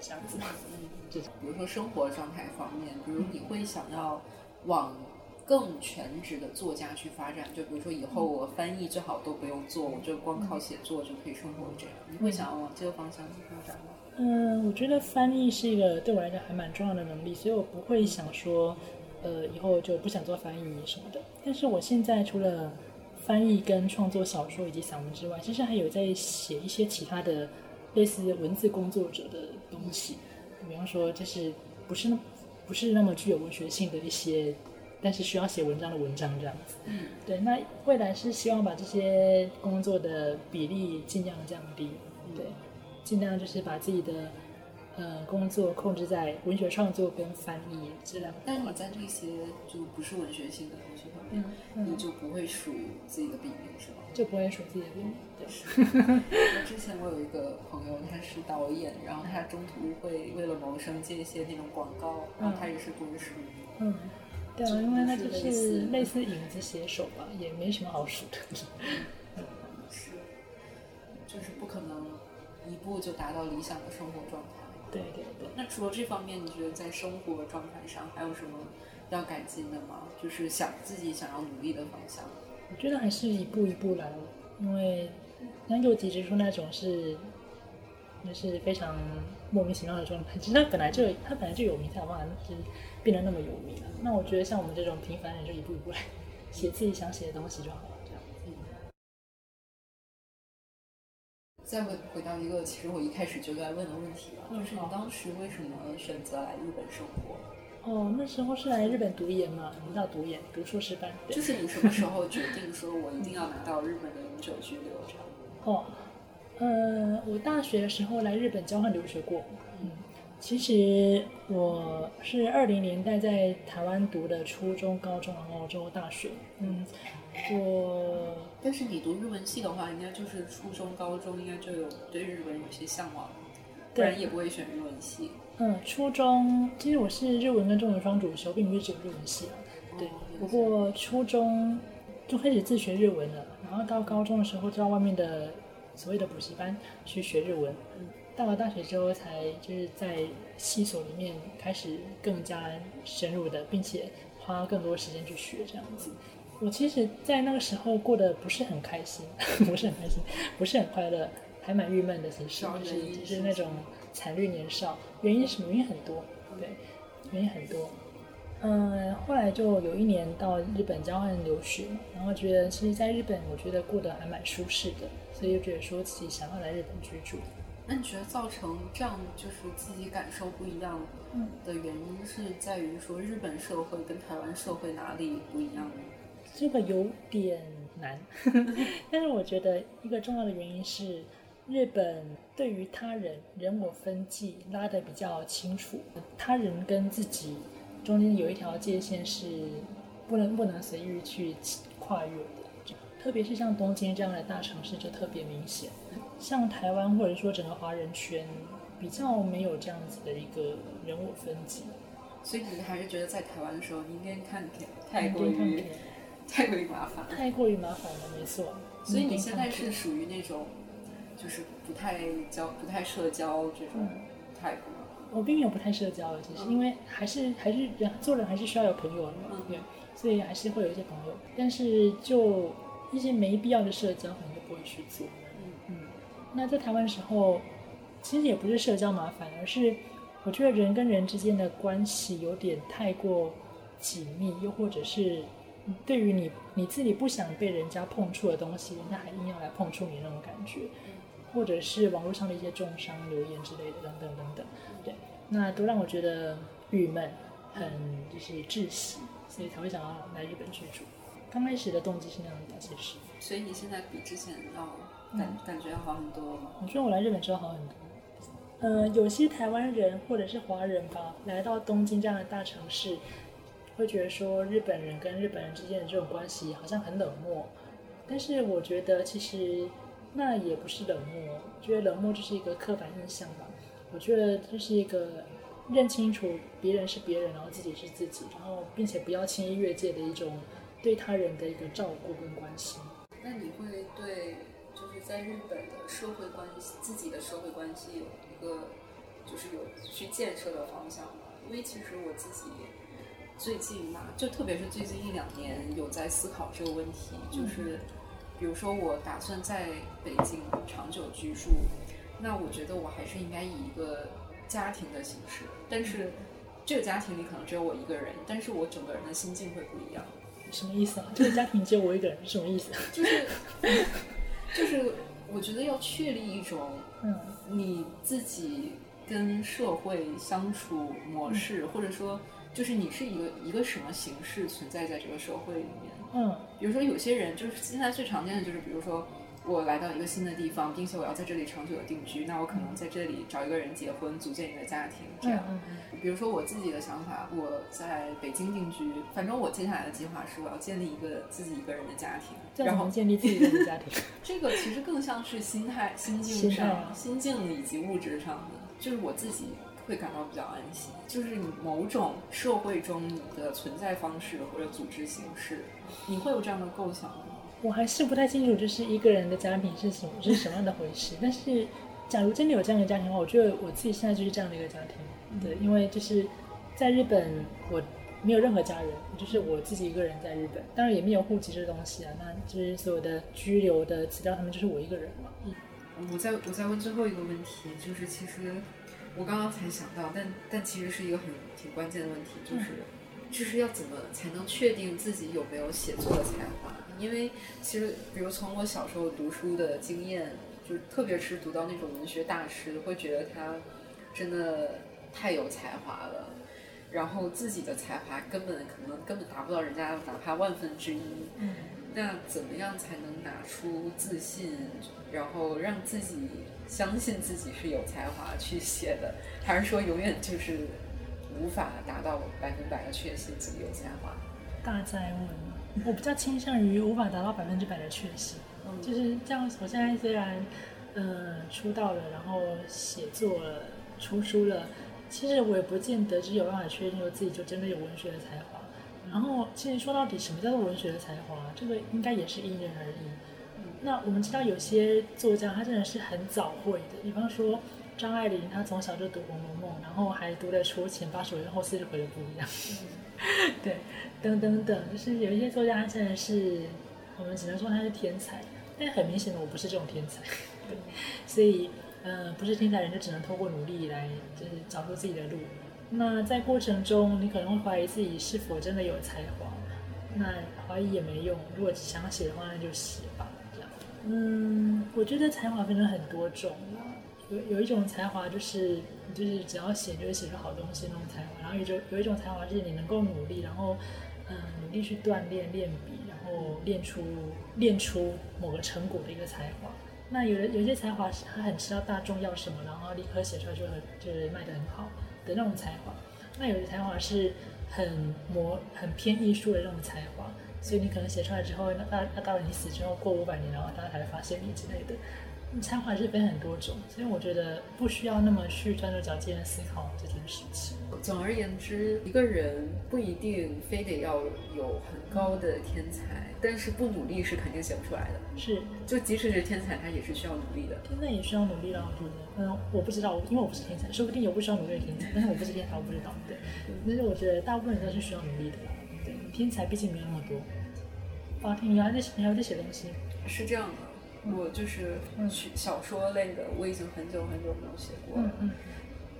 这样子。这种比如说生活状态方面，比如你会想要往更全职的作家去发展，就比如说以后我翻译最好都不用做，我就光靠写作就可以生活这样。你会想要往这个方向去发展吗？嗯，我觉得翻译是一个对我来讲还蛮重要的能力，所以我不会想说，呃，以后就不想做翻译什么的。但是我现在除了翻译跟创作小说以及散文之外，其实还有在写一些其他的类似文字工作者的东西，比方说就是不是那不是那么具有文学性的一些，但是需要写文章的文章这样子。嗯，对，那未来是希望把这些工作的比例尽量降低，对，尽量就是把自己的呃工作控制在文学创作跟翻译这两但你在这些就不是文学性的东西方面，嗯你就不会属自己的笔名是吗？就不会数自己的笔名。<laughs> 对，是。之前我有一个朋友，他是导演，然后他中途会为了谋生接一些那种广告，然后他也是不会署名。嗯，对啊，因为那就就是类似类似影子写手吧，也没什么好数的。<laughs> 是，就是不可能一步就达到理想的生活状态。对对对。那除了这方面，你觉得在生活状态上还有什么要改进的吗？就是想自己想要努力的方向。我觉得还是一步一步来，因为像右吉之出那种是，那是非常莫名其妙的状态。其实他本来就他本来就有名，才有办法就是变得那么有名啊。那我觉得像我们这种平凡人，就一步一步来，写自己想写的东西就好了。再回回到一个其实我一开始就该问的问题吧，嗯就是你当时为什么选择来日本生活？哦，那时候是来日本读研嘛，你知道读研读硕士班，对就是你什么时候决定说我一定要拿到日本的永久居留这样？<laughs> 哦，呃，我大学的时候来日本交换留学过。嗯，其实我是二零年代在台湾读的初中、高中，然后之后大学。嗯，我但是你读日文系的话，应该就是初中、高中应该就有对日文有些向往，不然也不会选日文系。嗯初中其实我是日文跟中文双主修，并不是只有日文系啊。对，不过初中就开始自学日文了，然后到高中的时候就到外面的所谓的补习班去学日文。嗯到了大学之后，才就是在系所里面开始更加深入的，并且花更多时间去学这样子。我其实，在那个时候过得不是很开心，<laughs> 不是很开心，不是很快乐，还蛮郁闷的。其实就是就是那种惨绿年少。原因是什么？原因很多，对，原因很多。嗯，后来就有一年到日本交换留学嘛，然后觉得其实在日本，我觉得过得还蛮舒适的，所以就觉得说自己想要来日本居住。那你觉得造成这样就是自己感受不一样嗯的原因是在于说日本社会跟台湾社会哪里不一样呢？这个有点难，但是我觉得一个重要的原因是，日本对于他人人我分际拉得比较清楚，他人跟自己中间有一条界限是不能不能随意去跨越的，特别是像东京这样的大城市就特别明显，像台湾或者说整个华人圈比较没有这样子的一个人我分际，所以你还是觉得在台湾的时候，你应该看片太过于太过于麻烦了。太过于麻烦了，没错。所以你现在是属于那种就是不太交、不太社交这种嗯 type 吗？我并没有不太社交的，其实因为还是还是人做人还是需要有朋友的嘛，嗯对，所以还是会有一些朋友，但是就一些没必要的社交可能就不会去做。嗯嗯，那在台湾的时候，其实也不是社交麻烦，而是我觉得人跟人之间的关系有点太过紧密，又或者是对于你你自己不想被人家碰触的东西，人家还硬要来碰触你那种感觉，或者是网络上的一些重伤留言之类的等等等等，对，那都让我觉得郁闷，很就是窒息，所以才会想要来日本居住。刚开始的动机是那样的，其实。所以你现在比之前要感感觉要好很多吗？我觉得我来日本之后好很多。呃，有些台湾人或者是华人吧，来到东京这样的大城市，会觉得说日本人跟日本人之间的这种关系好像很冷漠。但是我觉得其实那也不是冷漠，觉得冷漠就是一个刻板印象吧。我觉得这是一个认清楚别人是别人，然后自己是自己，然后并且不要轻易越界的一种对他人的一个照顾跟关心。那你会对就是在日本的社会关系，自己的社会关系有一个就是有去建设的方向吗？因为其实我自己最近嘛，就特别是最近一两年有在思考这个问题，就是比如说我打算在北京长久居住，那我觉得我还是应该以一个家庭的形式，但是这个家庭里可能只有我一个人，但是我整个人的心境会不一样。什么意思啊？这个家庭只有我一个人，什么意思？就是，<laughs> 就是，我觉得要确立一种，嗯，你自己跟社会相处模式，或者说，就是你是一个一个什么形式存在在这个社会里面？嗯，比如说有些人，就是现在最常见的就是，比如说。我来到一个新的地方，并且我要在这里长久的定居，那我可能在这里找一个人结婚，组建一个家庭，这样。比如说我自己的想法，我在北京定居，反正我接下来的计划是我要建立一个自己一个人的家庭，然后建立自己的家庭。<laughs> 这个其实更像是心态、心境上、心境以及物质上的，就是我自己会感到比较安心。就是你某种社会中你的存在方式或者组织形式，你会有这样的构想吗？我还是不太清楚，就是一个人的家庭是什么是什么样的回事。<laughs> 但是，假如真的有这样的家庭的话，我觉得我自己现在就是这样的一个家庭。对，因为就是在日本，我没有任何家人，就是我自己一个人在日本。当然也没有户籍这东西啊，那就是所有的居留的资料，他们就是我一个人嘛。嗯，我再我再问最后一个问题，就是其实我刚刚才想到，但但其实是一个很挺关键的问题，就是就是要怎么才能确定自己有没有写作的才华？因为其实，比如从我小时候读书的经验，就特别是读到那种文学大师，会觉得他真的太有才华了，然后自己的才华根本可能根本达不到人家哪怕万分之一。嗯。那怎么样才能拿出自信，然后让自己相信自己是有才华去写的？还是说永远就是无法达到百分百的确信自己有才华？大灾问。我比较倾向于无法达到百分之百的确信，就是这样。我现在虽然，呃，出道了，然后写作了，出书了，其实我也不见得是有办法确定说自己就真的有文学的才华。然后，其实说到底，什么叫做文学的才华？这个应该也是因人而异。那我们知道有些作家他真的是很早会的，比方说张爱玲，她从小就读《红楼梦》，然后还读得出前八十回后四十回的不一样。<laughs> 对，等等等，就是有一些作家，他真的是，我们只能说他是天才，但很明显的我不是这种天才，对，所以，呃，不是天才人就只能透过努力来，就是找出自己的路。那在过程中，你可能会怀疑自己是否真的有才华，那怀疑也没用，如果想写的话，那就写吧。嗯，我觉得才华分成很多种。有有一种才华，就是就是只要写就会写出好东西那种才华，然后有种有一种才华，就是你能够努力，然后嗯努力去锻炼练笔，然后练出练出某个成果的一个才华。那有的有些才华是他很知道大众要什么，然后立刻写出来就很就是卖得很好的那种才华。那有的才华是很模很偏艺术的那种才华，所以你可能写出来之后，那那到了你死之后过五百年，然后大家才会发现你之类的。才华是分很多种，所以我觉得不需要那么去钻牛角尖的思考这件事情。总而言之，一个人不一定非得要有很高的天才，但是不努力是肯定写不出来的。是，就即使是天才，他也是需要努力的。天才也需要努力的，我觉得。嗯，我不知道，因为我不是天才，说不定有不需要努力的天才，但是我不是天才，我不知道。对，但是我觉得大部分人都是需要努力的。对，天才毕竟没有那么多。啊，你还在你还在写东西？是这样的。我就是小说类的，我已经很久很久没有写过了。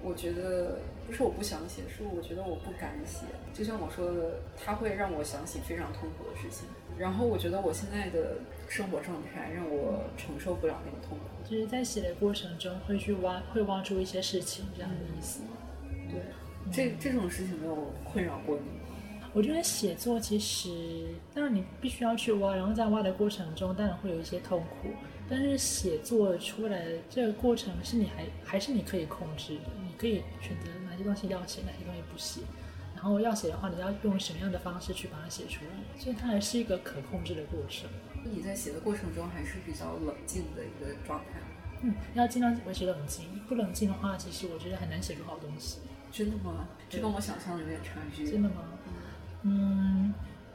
我觉得不是我不想写，是我觉得我不敢写。就像我说的，它会让我想起非常痛苦的事情。然后我觉得我现在的生活状态让我承受不了那个痛苦。就是在写的过程中会去挖，会挖出一些事情，这样的意思。对，这这种事情没有困扰过你吗？我觉得写作其实，当然你必须要去挖，然后在挖的过程中，当然会有一些痛苦。但是写作出来的这个过程是你还还是你可以控制的，你可以选择哪些东西要写，哪些东西不写。然后要写的话，你要用什么样的方式去把它写出来？所以它还是一个可控制的过程。你在写的过程中还是比较冷静的一个状态。嗯，要尽量维持冷静。不冷静的话，其实我觉得很难写出好东西。真的吗？这跟我想象的有点差距。真的吗？嗯，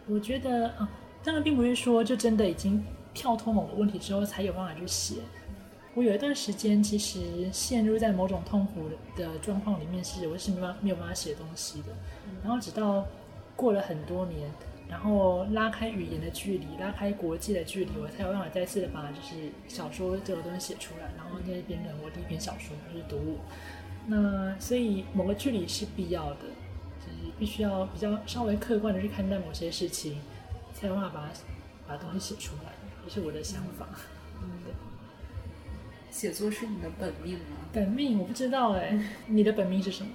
我觉得啊，当然并不是说就真的已经。跳脱某个问题之后，才有办法去写。我有一段时间其实陷入在某种痛苦的状况里面，是我是没办法没有办法写东西的。然后直到过了很多年，然后拉开语言的距离，拉开国际的距离，我才有办法再次的把就是小说这个东西写出来。然后那变成我第一篇小说，就是读物。那所以某个距离是必要的，就是必须要比较稍微客观的去看待某些事情，才有办法把把东西写出来。是我的想法。嗯，对。写作是你的本命吗？本命我不知道哎，你的本命是什么？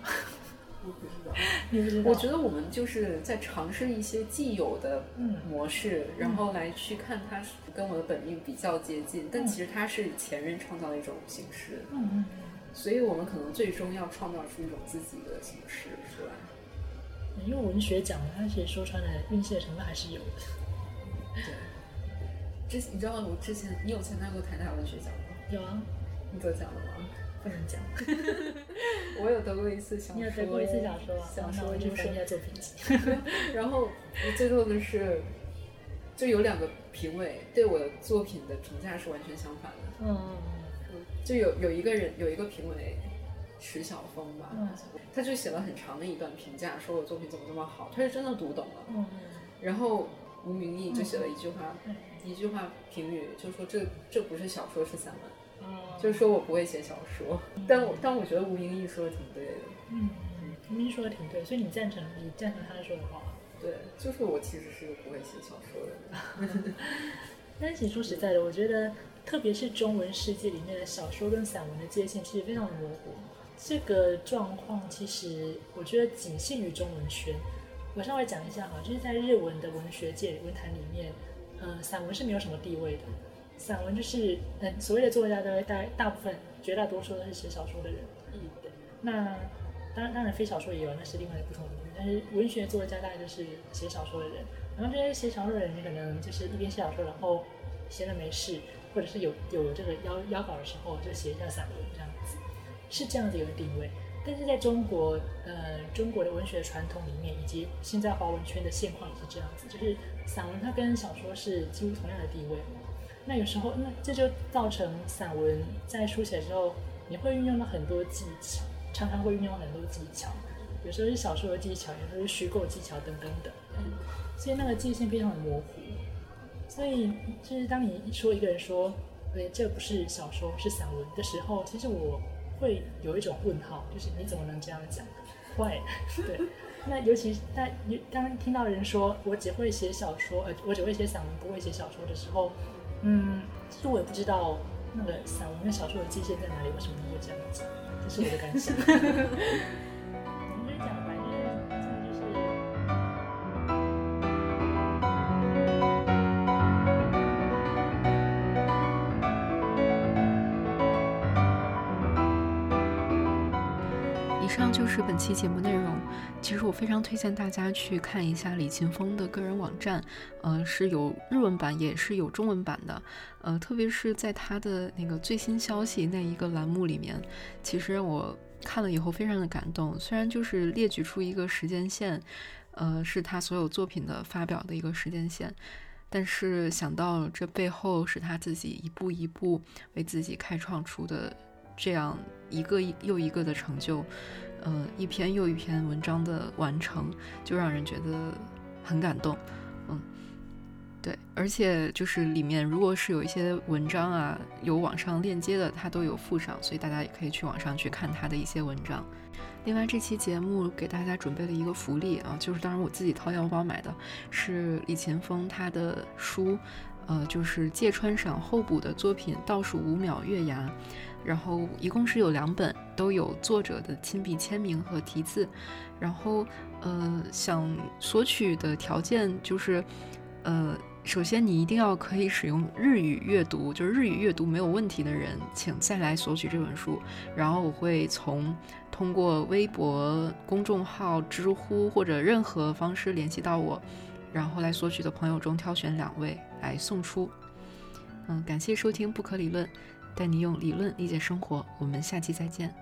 我不知道。<laughs> 你不知道？我觉得我们就是在尝试一些既有的模式，然后来去看它跟我的本命比较接近，但其实它是前人创造的一种形式。嗯嗯。所以我们可能最终要创造出一种自己的形式出来。因为文学奖，它其实说穿了运气的成分还是有的。<laughs> 对。之你知道我之前你有参加过台大文学奖吗？有啊，你得奖了吗？不能讲。<laughs> 我有得过一次小说。你有得过一次小说？小说就是人家作品集。然后我最多的是，就有两个评委对我的作品的评价是完全相反的。嗯就有有一个人有一个评委，石晓峰吧，他就写了很长的一段评价，说我作品怎么这么好，他是真的读懂了。嗯。然后吴明义就写了一句话。一句话评语，就说这这不是小说，是散文。哦，就是说我不会写小说，但我但我觉得吴明义说的挺对的。嗯，吴明义说的挺对，所以你赞成你赞成他说的话？对，就是我其实是个不会写小说的人。<laughs> 但其实说实在的，我觉得特别是中文世界里面的小说跟散文的界限其实非常的模糊。这个状况其实我觉得仅限于中文圈。我稍微讲一下哈，就是在日文的文学界文坛里面。嗯，散文是没有什么地位的。散文就是，嗯，所谓的作家都大大部分绝大多数都是写小说的人。嗯，对。那当然，当然非小说也有，那是另外的不同的领域。但是文学作家大概就是写小说的人。然后这些写小说的人，你可能就是一边写小说，然后闲着没事，或者是有有这个邀邀稿的时候，就写一下散文这样子，是这样子一个定位。但是在中国，呃，中国的文学传统里面，以及现在华文圈的现况也是这样子，就是散文它跟小说是几乎同样的地位。那有时候，那这就造成散文在书写之后，你会运用到很多技巧，常常会运用很多技巧，有时候是小说的技巧，有时候是虚构技巧等等等。所以那个界限非常的模糊。所以就是当你说一个人说，对，这不是小说，是散文的时候，其实我。会有一种问号，就是你怎么能这样讲？会，<laughs> 对。那尤其在当听到人说我只会写小说，呃，我只会写散文，不会写小说的时候，嗯，其实我也不知道那个散文跟小说的界限在哪里，为什么会这样讲？这是我的感想。是本期节目内容。其实我非常推荐大家去看一下李勤峰的个人网站，呃，是有日文版也是有中文版的。呃，特别是在他的那个最新消息那一个栏目里面，其实我看了以后非常的感动。虽然就是列举出一个时间线，呃，是他所有作品的发表的一个时间线，但是想到这背后是他自己一步一步为自己开创出的这样一个又一个的成就。嗯，一篇又一篇文章的完成，就让人觉得很感动。嗯，对，而且就是里面如果是有一些文章啊，有网上链接的，它都有附上，所以大家也可以去网上去看他的一些文章。另外，这期节目给大家准备了一个福利啊，就是当然我自己掏腰包买的，是李勤峰他的书，呃，就是芥川赏候补的作品《倒数五秒月牙》，然后一共是有两本，都有作者的亲笔签名和题字，然后呃，想索取的条件就是，呃。首先，你一定要可以使用日语阅读，就是日语阅读没有问题的人，请再来索取这本书。然后我会从通过微博公众号、知乎或者任何方式联系到我，然后来索取的朋友中挑选两位来送出。嗯，感谢收听不可理论，带你用理论理解生活。我们下期再见。